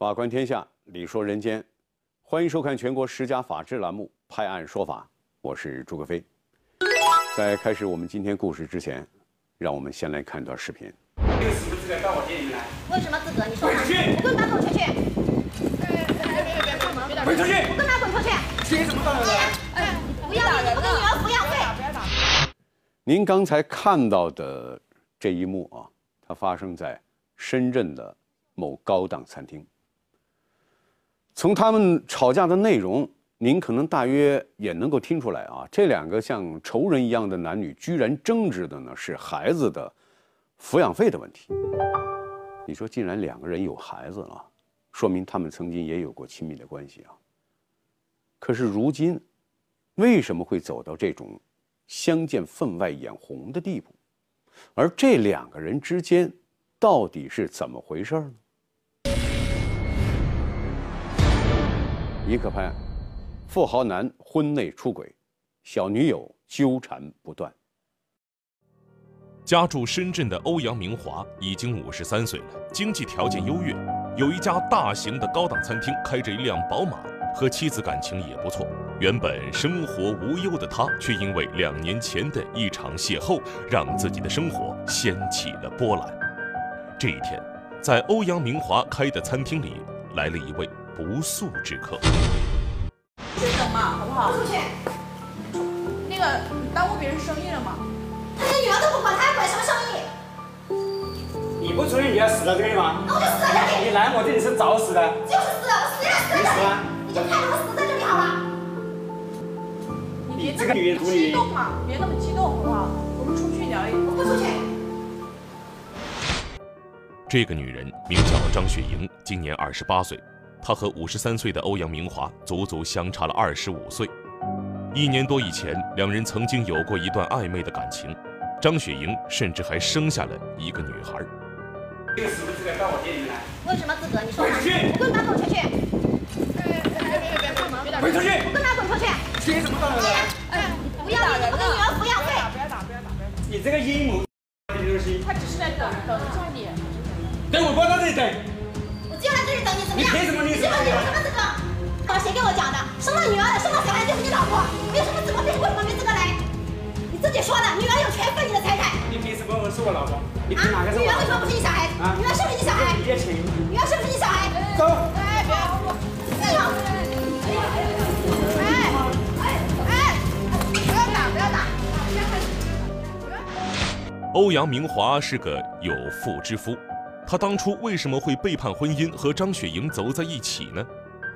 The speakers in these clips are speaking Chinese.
法观天下，理说人间，欢迎收看全国十佳法制栏目《拍案说法》，我是朱克飞。在开始我们今天故事之前，让我们先来看一段视频。你有什么资格到我店里来？我有什么资格？你说嘛？滚出去我滚蛋滚出去！滚出去！我滚蛋滚出去！凭什么到我来？哎，不要你，我给女儿抚养费。您刚才看到的这一幕啊，它发生在深圳的某高档餐厅。从他们吵架的内容，您可能大约也能够听出来啊，这两个像仇人一样的男女，居然争执的呢是孩子的抚养费的问题。你说，既然两个人有孩子了，说明他们曾经也有过亲密的关系啊。可是如今，为什么会走到这种相见分外眼红的地步？而这两个人之间到底是怎么回事呢？尼克潘，富豪男婚内出轨，小女友纠缠不断。家住深圳的欧阳明华已经五十三岁了，经济条件优越，有一家大型的高档餐厅，开着一辆宝马，和妻子感情也不错。原本生活无忧的他，却因为两年前的一场邂逅，让自己的生活掀起了波澜。这一天，在欧阳明华开的餐厅里，来了一位不速之客。出去等嘛，好不好？出去！那个你耽误别人生意了吗？他连女儿都不管，他还管什么生意？你不出去，你要死在这里吗？那我就死在这里，你来我这里是找死的。就是死，我死也死在这里你死啊。你就看着我死在这里好了。你别这个女人激动嘛，别那么激动，好不好？我们出去聊一聊。我不出去。这个女人名叫张雪莹，今年二十八岁，他和五十三岁的欧阳明华足足相差了二十五岁。一年多以前，两人曾经有过一段暧昧的感情，张雪莹甚至还生下了一个女孩。你有什么资格到我店里来？我有什么资格？你说嘛？滚出去我滚蛋滚出去！滚出去！我滚蛋滚出去！凭什么到我来？哎，不要你，我给女儿抚养费。不要打，不要打，不要打。你这个阴谋，他只是在等等着你。等我不到这里等。我就在这里等你，怎么样？你凭什么你什么？你有什么资格？啊，谁跟我讲的？生了女儿的，生了小孩就是你老婆，没有什么资格，凭为什么没资格来？你自己说的，女儿有权分你的财产。你凭什么我是我老婆？你凭哪啊，个是我老婆女儿为什么不？是你小孩？啊女儿是不是你小孩？你也请。女儿是不是你小孩？走。哎，别我。是吗？哎哎哎！不要打，不要打。欧阳明华是个有妇之夫，他当初为什么会背叛婚姻和张雪莹走在一起呢？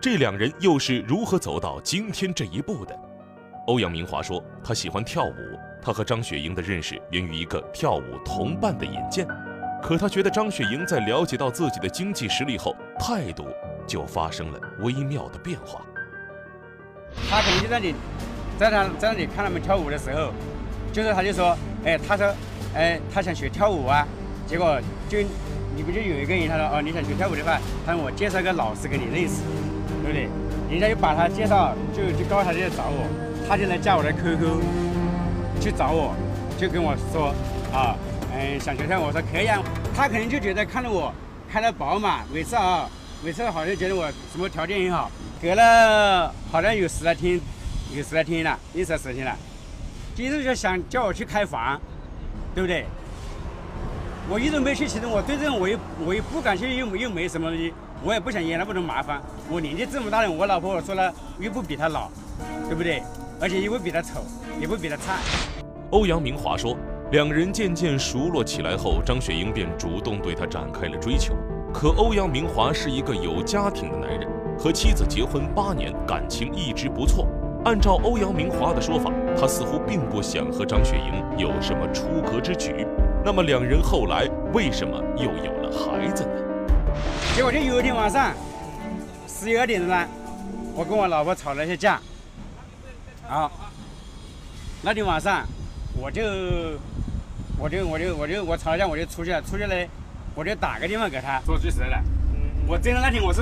这两人又是如何走到今天这一步的？欧阳明华说，他喜欢跳舞，他和张雪莹的认识源于一个跳舞同伴的引荐。可他觉得张雪莹在了解到自己的经济实力后，态度就发生了微妙的变化。他肯定在你，在他在那里看他们跳舞的时候，就是他就说，哎，他说，哎，他想学跳舞啊，结果就你不就有一个人，他说，哦，你想学跳舞的话，他说我介绍个老师给你认识，对不对？人家就把他介绍，就就告诉他就来找我，他就来加我的 QQ，去找我，就跟我说，啊，嗯，想学跳舞，我说可以啊。他可能就觉得看到我开了宝马，每次啊，每次好像觉得我什么条件很好，隔了好像有十来天，有十来天了，一十十天了，今天就想叫我去开房，对不对？我一直没去，其实我对这种我又我又不感兴趣，又又没什么东西，我也不想惹那么多麻烦。我年纪这么大了，我老婆我说了又不比她老，对不对？而且又不比她丑，也不比她差。欧阳明华说，两人渐渐熟络起来后，张雪英便主动对他展开了追求。可欧阳明华是一个有家庭的男人，和妻子结婚八年，感情一直不错。按照欧阳明华的说法，他似乎并不想和张雪莹有什么出格之举。那么两人后来为什么又有了孩子呢？结果就有一天晚上十一二点钟了，我跟我老婆吵了一下架，啊，那天晚上我就我就我就我就我吵了架我就出去了，出去了我就打个电话给他。说句实在的，我真的那天我是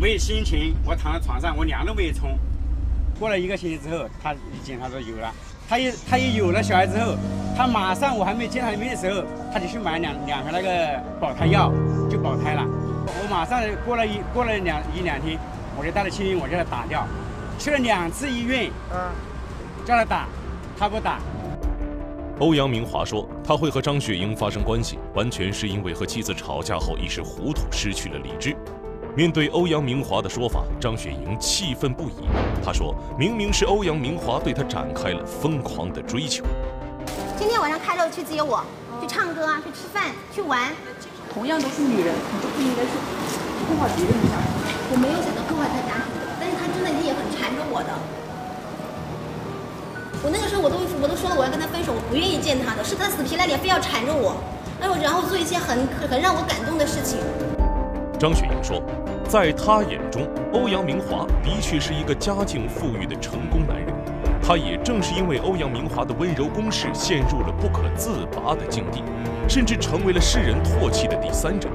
没有心情，我躺在床上，我凉都没有冲。过了一个星期之后，他一检查说有了，他一他一有了小孩之后，他马上我还没见他的面的时候，他就去买两两盒那个保胎药，就保胎了。我马上过了一过了两一两天，我就带着青云，我叫他打掉，去了两次医院，嗯，叫他打，他不打。欧阳明华说，他会和张雪莹发生关系，完全是因为和妻子吵架后一时糊涂，失去了理智。面对欧阳明华的说法，张雪莹气愤不已。她说明明是欧阳明华对她展开了疯狂的追求。晚上开车去接我，去唱歌啊，去吃饭，去玩。同样都是女人，你就不应该去破坏别人的家庭。我没有想到破坏他家庭，但是他真的也很缠着我的。我那个时候我都我都说了我要跟他分手，我不愿意见他的，是他死皮赖脸非要缠着我，哎呦，然后做一些很很让我感动的事情。张雪莹说，在他眼中，欧阳明华的确是一个家境富裕的成功男人。她也正是因为欧阳明华的温柔攻势，陷入了不可自拔的境地，甚至成为了世人唾弃的第三者。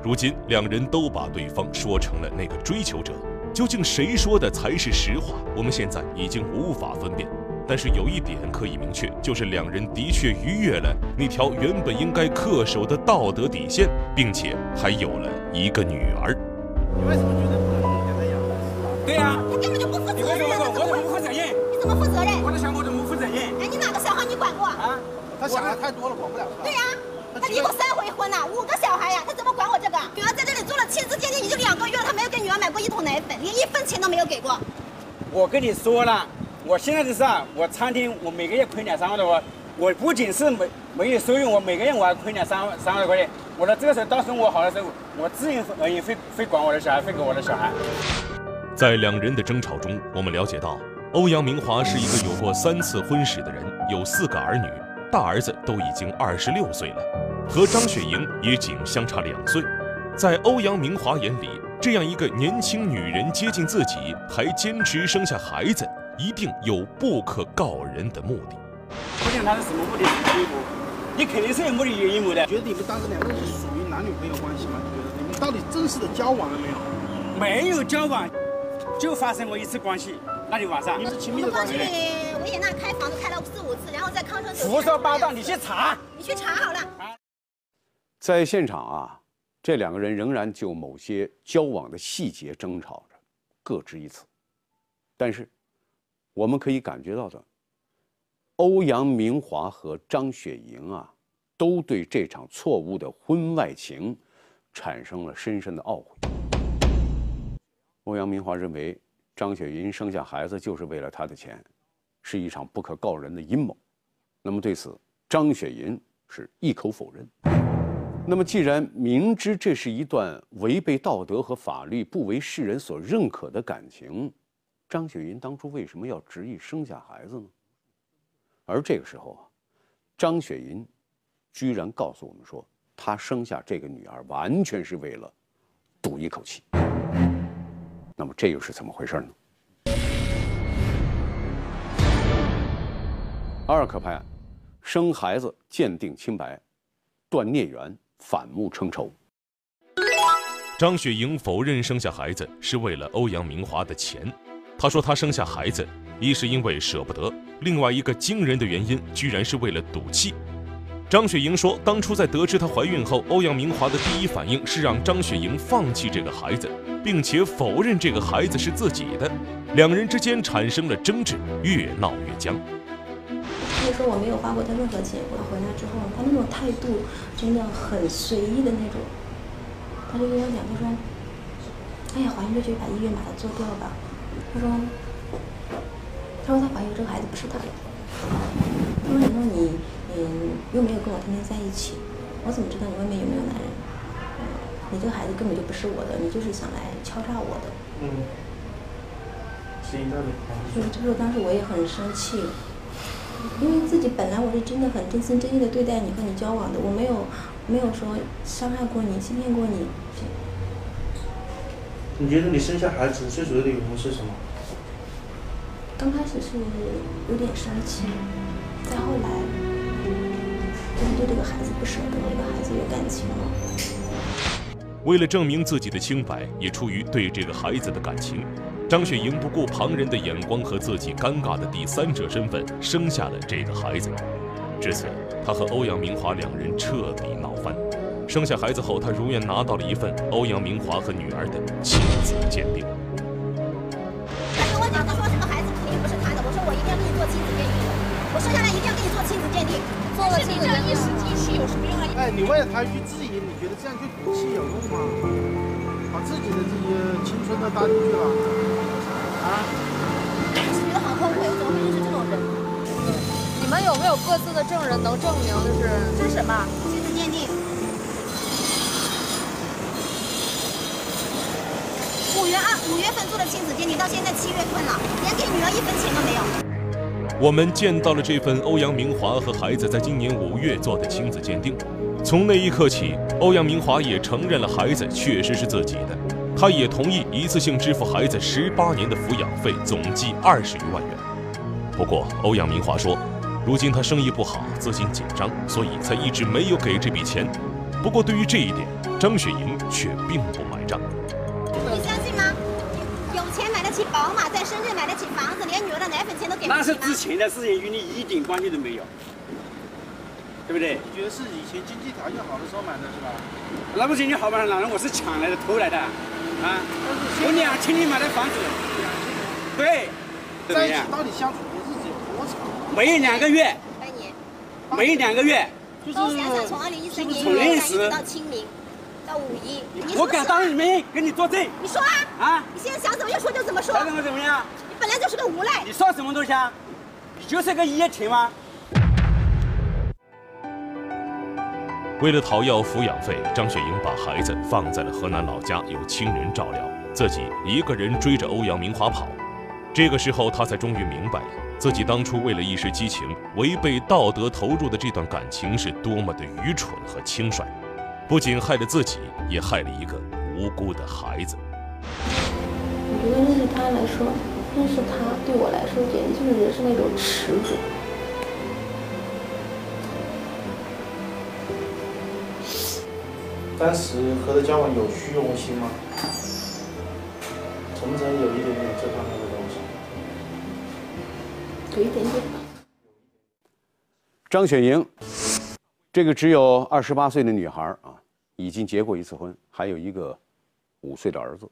如今，两人都把对方说成了那个追求者，究竟谁说的才是实话？我们现在已经无法分辨。但是有一点可以明确，就是两人的确逾越了那条原本应该恪守的道德底线，并且还有了一个女儿。你为什么觉得不能给他养孩子？对呀、他根本就不负你责任啊！为什么说我怎么负责任？我的小伙怎么负责任？哎，你哪个小孩你管过？啊，他想的太多了，管不了？对呀、他离过三回婚呢，五个小孩呀，他怎么管我这个？女儿在这里做了亲子鉴定已经两个月了，他没有给女儿买过一桶奶粉，连一分钱都没有给过。我跟你说了，我现在的事啊，我餐厅我每个月亏两三万多，我我不仅是没没有收入，我每个月我还亏两三万三万多块钱。我说这个时候，到时候我好的时候，我自然而然会会管我的小孩，会给我的小孩。在两人的争吵中，我们了解到，欧阳明华是一个有过三次婚史的人，有四个儿女，大儿子都已经二十六岁了，和张雪莹也仅相差两岁。在欧阳明华眼里，这样一个年轻女人接近自己，还坚持生下孩子，一定有不可告人的目的。不讲他是什么目的，你肯定是有目的有阴谋的。觉得你们当时两个人是属于男女朋友关系吗？你觉得你们到底正式的交往了没有？没有交往，就发生过一次关系，那天晚上你。是亲我们过去密的关系。维也纳开房都开了四五次，然后在康城胡说八道，你去查。你去查好了。在现场啊，这两个人仍然就某些交往的细节争吵着，各执一词。但是，我们可以感觉到的，欧阳明华和张雪莹啊，都对这场错误的婚外情产生了深深的懊悔。欧阳明华认为张雪云生下孩子就是为了他的钱，是一场不可告人的阴谋。那么对此，张雪云是一口否认。那么，既然明知这是一段违背道德和法律、不为世人所认可的感情，张雪银当初为什么要执意生下孩子呢？而这个时候啊，张雪银居然告诉我们说，她生下这个女儿完全是为了赌一口气。那么这又是怎么回事呢？阿尔可派案，生孩子鉴定清白，断孽缘，反目成仇。张雪莹否认生下孩子是为了欧阳明华的钱。她说她生下孩子，一是因为舍不得，另外一个惊人的原因居然是为了赌气。张雪莹说，当初在得知她怀孕后，欧阳明华的第一反应是让张雪莹放弃这个孩子，并且否认这个孩子是自己的。两人之间产生了争执，越闹越僵。那时候我没有花过他任何钱，我回来之后，他那种态度真的很随意的那种。他就跟我讲，他说：“哎呀，怀孕就去把医院把它做掉吧。”他说：“他说他怀孕这个孩子不是他的。他说：“你说你嗯又没有跟我天天在一起，我怎么知道你外面有没有男人？嗯，你这个孩子根本就不是我的，你就是想来敲诈我的。”嗯，是一道理。所以这时候当时我也很生气，因为自己本来我是真的很真心真意的对待你和你交往的，我没有没有说伤害过你、欺骗过你。你觉得你生下孩子最主要的原因是什么？刚开始是有点生气，再后来就是对这个孩子不舍得，这个孩子有感情了。为了证明自己的清白，也出于对这个孩子的感情，张雪莹不顾旁人的眼光和自己尴尬的第三者身份，生下了这个孩子。至此，她和欧阳明华两人彻底闹翻。生下孩子后，她如愿拿到了一份欧阳明华和女儿的亲子鉴定。我生下来一定要给你做亲子鉴定。做了亲子鉴定一时激气有什么用啊？哎，你为了他一句质疑，你觉得这样去赌气有用吗？把自己的这些青春都搭进去了，啊？我是觉得很后悔，我怎么会认识这种人？你们有没有各自的证人能证明就是这是什么？亲子鉴定。五月二五月份做的亲子鉴定，到现在七月份了，连给女儿一分钱都没有。我们见到了这份欧阳明华和孩子在今年五月做的亲子鉴定。从那一刻起，欧阳明华也承认了孩子确实是自己的，他也同意一次性支付孩子十八年的抚养费，总计二十余万元。不过，欧阳明华说，如今他生意不好，资金紧张，所以才一直没有给这笔钱。不过，对于这一点，张雪莹却并不买账。宝马，在深圳买得起房子，连女儿的奶粉钱都给不起？那是之前的事情，与你一点关系都没有，对不对？你觉得是以前经济条件好的时候买的是吧？那不经济好吗？哪人我是抢来的、偷来的，啊！我两千年买的房子，对，怎么在一起样？到底相处的日子有多长？没两个月，半年。没两个月，就是高想想从二零一三年从认元旦一识直到清明，到五一，我敢当你面跟你作证你说啊，啊！你现在想怎么就说就怎么说，想怎么怎么样？你本来就是个无赖。你算什么东西啊？你就是个一夜情吗？为了讨要抚养费，张雪莹把孩子放在了河南老家，由亲人照料，自己一个人追着欧阳明华跑。这个时候，她才终于明白，自己当初为了一时激情，违背道德投入的这段感情是多么的愚蠢和轻率，不仅害了自己，也害了一个无辜的孩子。我觉得认识他来说，认识他对我来说简直就是人生的一种耻辱。当时和他交往有虚荣心吗？承不承认有一点点这方面的东西？有一点点吧。张雪莹，这个只有二十八岁的女孩啊，已经结过一次婚，还有一个五岁的儿子。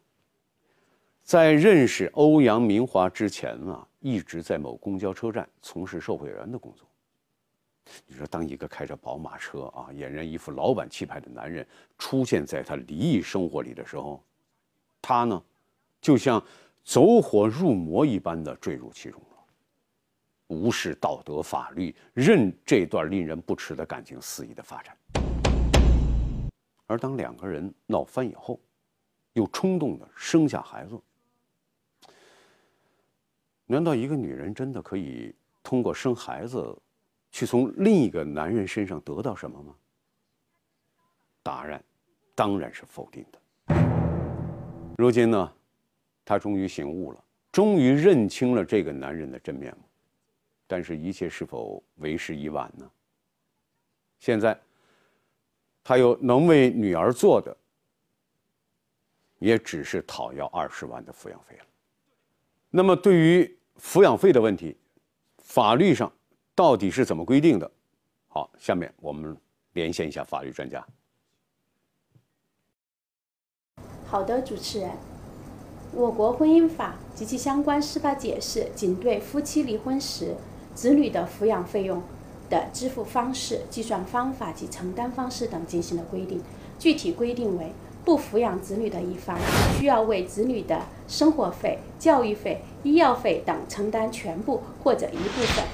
在认识欧阳明华之前啊，一直在某公交车站从事售货员的工作。你说，当一个开着宝马车啊，俨然一副老板气派的男人出现在他离异生活里的时候，他呢，就像走火入魔一般的坠入其中，无视道德法律，任这段令人不齿的感情肆意的发展。而当两个人闹翻以后，又冲动的生下孩子，难道一个女人真的可以通过生孩子？去从另一个男人身上得到什么吗？答案当然是否定的。如今呢，她终于醒悟了，终于认清了这个男人的真面目。但是，一切是否为时已晚呢？现在，他又能为女儿做的，也只是讨要二十万的抚养费了。那么，对于抚养费的问题，法律上。到底是怎么规定的？好，下面我们连线一下法律专家。好的，主持人，我国婚姻法及其相关司法解释仅对夫妻离婚时子女的抚养费用的支付方式、计算方法及承担方式等进行了规定。具体规定为：不抚养子女的一方需要为子女的生活费、教育费、医药费等承担全部或者一部分。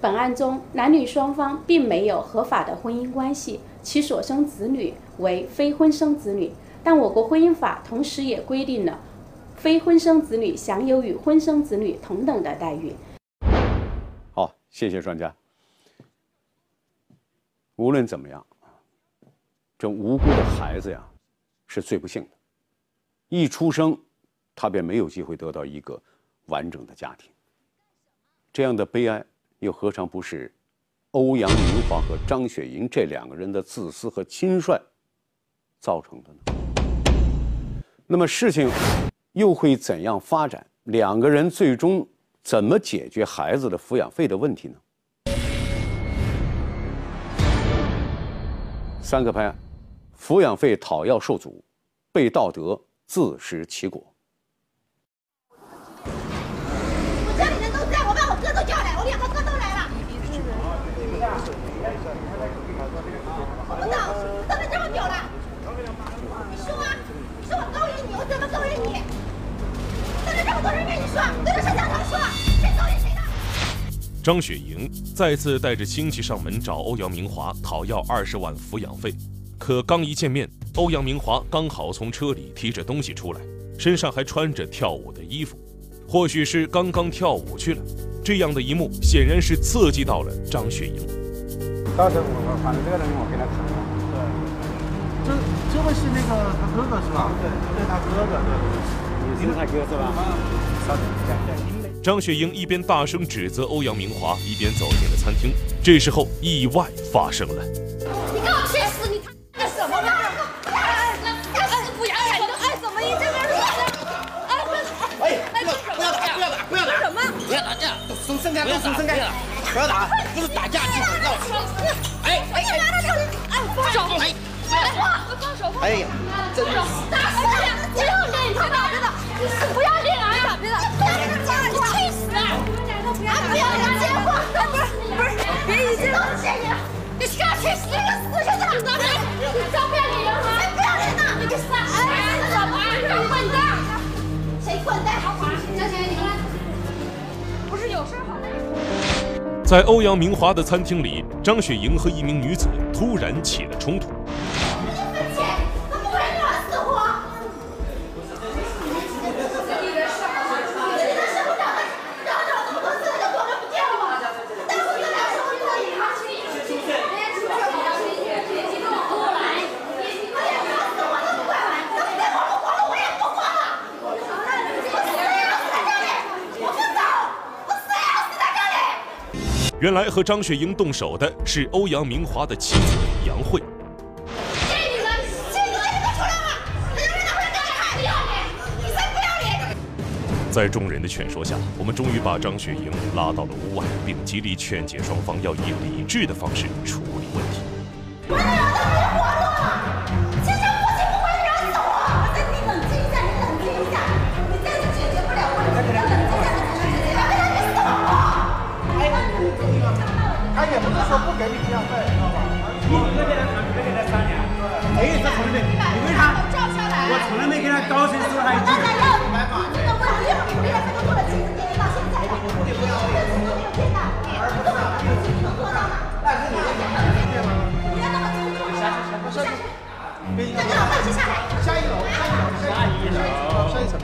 本案中，男女双方并没有合法的婚姻关系，其所生子女为非婚生子女。但我国婚姻法同时也规定了，非婚生子女享有与婚生子女同等的待遇。谢谢专家。无论怎么样，这无辜的孩子呀，是最不幸的。一出生，他便没有机会得到一个完整的家庭。这样的悲哀。又何尝不是欧阳明华和张雪莹这两个人的自私和轻率造成的呢？那么事情又会怎样发展？两个人最终怎么解决孩子的抚养费的问题呢？三个拍案，抚养费讨要受阻，被道德自食其果。张雪莹再次带着亲戚上门找欧阳明华讨要二十万抚养费，可刚一见面，欧阳明华刚好从车里提着东西出来，身上还穿着跳舞的衣服，或许是刚刚跳舞去了。这样的一幕显然是刺激到了张雪莹。到时候我我反正这个人我跟他谈了，这这位是那个他哥哥是吧？对，对他哥哥，对。你是他哥是吧？稍等一下。张雪英一边大声指责欧阳明华，一边走进了餐厅。这时候，意外发生了。你给我去死！你他干什么呢？哎，干死不要脸！你爱怎么你这边说的？哎，哎，不要打，不要打，不要打！什么？不要打架，都松伸开，都松开，不要打，不是打架，就是闹事。哎哎，哎，放手！哎，放手！哎呀，打死你！不要脸！他打着的，你是不要脸别一激动！谢谢你，你下去死个死去的！你不要脸吗？不要脸呐？你个傻！哎，什么？你滚蛋！谁滚蛋？张学你们不是有事好吗。在欧阳明华的餐厅里，张雪莹和一名女子突然起了冲突。原来和张雪莹动手的是欧阳明华的妻子杨慧。这女人，这你们都出来了，你让他回家还不要脸，你才不要脸！在众人的劝说下，我们终于把张雪莹拉到了屋外，并极力劝解双方要以理智的方式处理那个老会去下来，下一楼，下一楼，下一楼，下一层。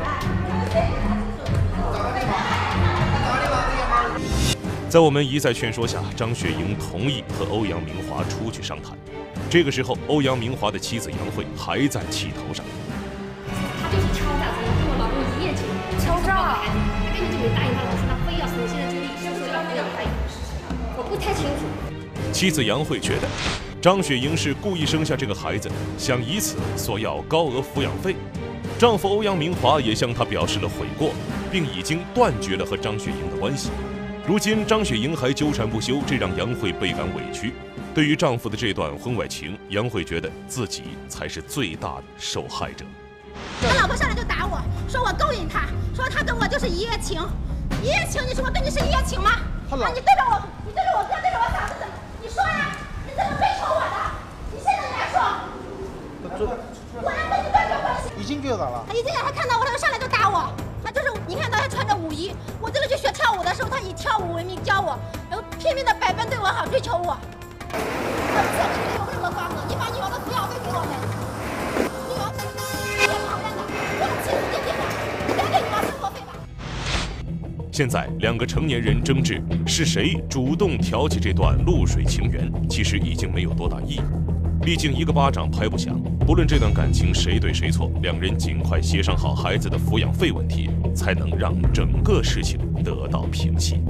在我们一再劝说下，张雪莹同意和欧阳明华出去商谈。这个时候，欧阳明华的妻子杨慧还在气头上。他就是敲诈，跟我老公一夜情，敲诈，他根本就没答应他老师，他非要从现在就立刻说要抚养费，我不太清楚。妻子杨慧觉得，张雪莹是故意生下这个孩子，想以此索要高额抚养费。丈夫欧阳明华也向她表示了悔过，并已经断绝了和张雪莹的关系。如今张雪莹还纠缠不休，这让杨慧倍感委屈。对于丈夫的这段婚外情，杨慧觉得自己才是最大的受害者。他老婆上来就打我，说我勾引他，说他跟我就是一夜情，一夜情，你说我对你是一夜情吗？啊，你对着我，你对着我哥，对着我嫂子怎么？你说呀，你怎么追求我的？你现在来说，我要跟你断绝关系。已经给打了。他一进来，他看到我，他就上来就打我。他就是你看到他穿着舞衣，我这个去学跳舞的时候，他以跳舞为名教我，然后拼命的百般对我好，追求我。我们现在没有任何瓜葛，你把女儿的抚养费给我们，女儿别跑人的，我亲自鉴定的，你该给女儿生活费吧。现在两个成年人争执是谁主动挑起这段露水情缘，其实已经没有多大意义。毕竟一个巴掌拍不响，不论这段感情谁对谁错，两人尽快协商好孩子的抚养费问题，才能让整个事情得到平息。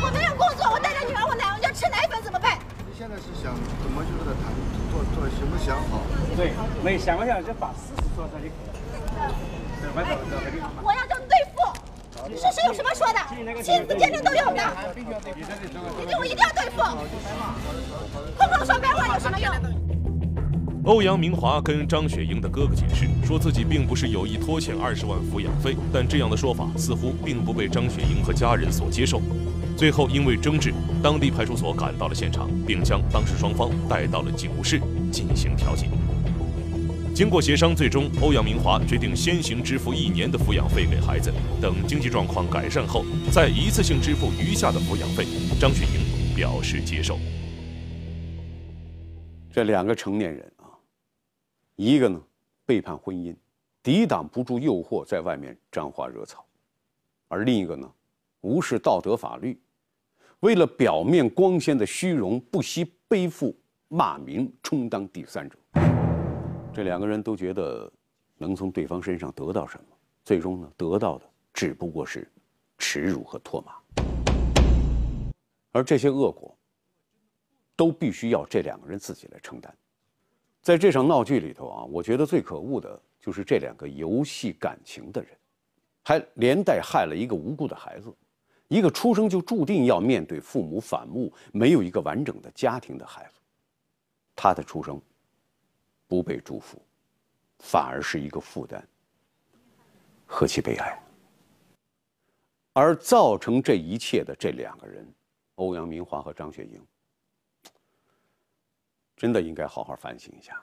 我没有工作，我带着女儿，我奶要吃奶粉怎么办？你现在是想怎么去和他谈，做做想不想好？对，没想不想就把事实做出来就可以了。我要事实有什么说的？亲子鉴定都有的，你对我一定要对付，空口说白话有什么用？欧阳明华跟张雪英的哥哥解释，说自己并不是有意拖欠二十万抚养费，但这样的说法似乎并不被张雪英和家人所接受。最后因为争执，当地派出所赶到了现场，并将当事双方带到了警务室进行调解。经过协商，最终欧阳明华决定先行支付一年的抚养费给孩子，等经济状况改善后，再一次性支付余下的抚养费。张雪莹表示接受。这两个成年人啊，一个呢背叛婚姻，抵挡不住诱惑，在外面沾花惹草；而另一个呢，无视道德法律，为了表面光鲜的虚荣，不惜背负骂名，充当第三者。这两个人都觉得能从对方身上得到什么，最终呢，得到的只不过是耻辱和唾骂，而这些恶果都必须要这两个人自己来承担。在这场闹剧里头啊，我觉得最可恶的就是这两个游戏感情的人，还连带害了一个无辜的孩子，一个出生就注定要面对父母反目、没有一个完整的家庭的孩子，他的出生。不被祝福，反而是一个负担，何其悲哀！而造成这一切的这两个人，欧阳明华和张雪英，真的应该好好反省一下。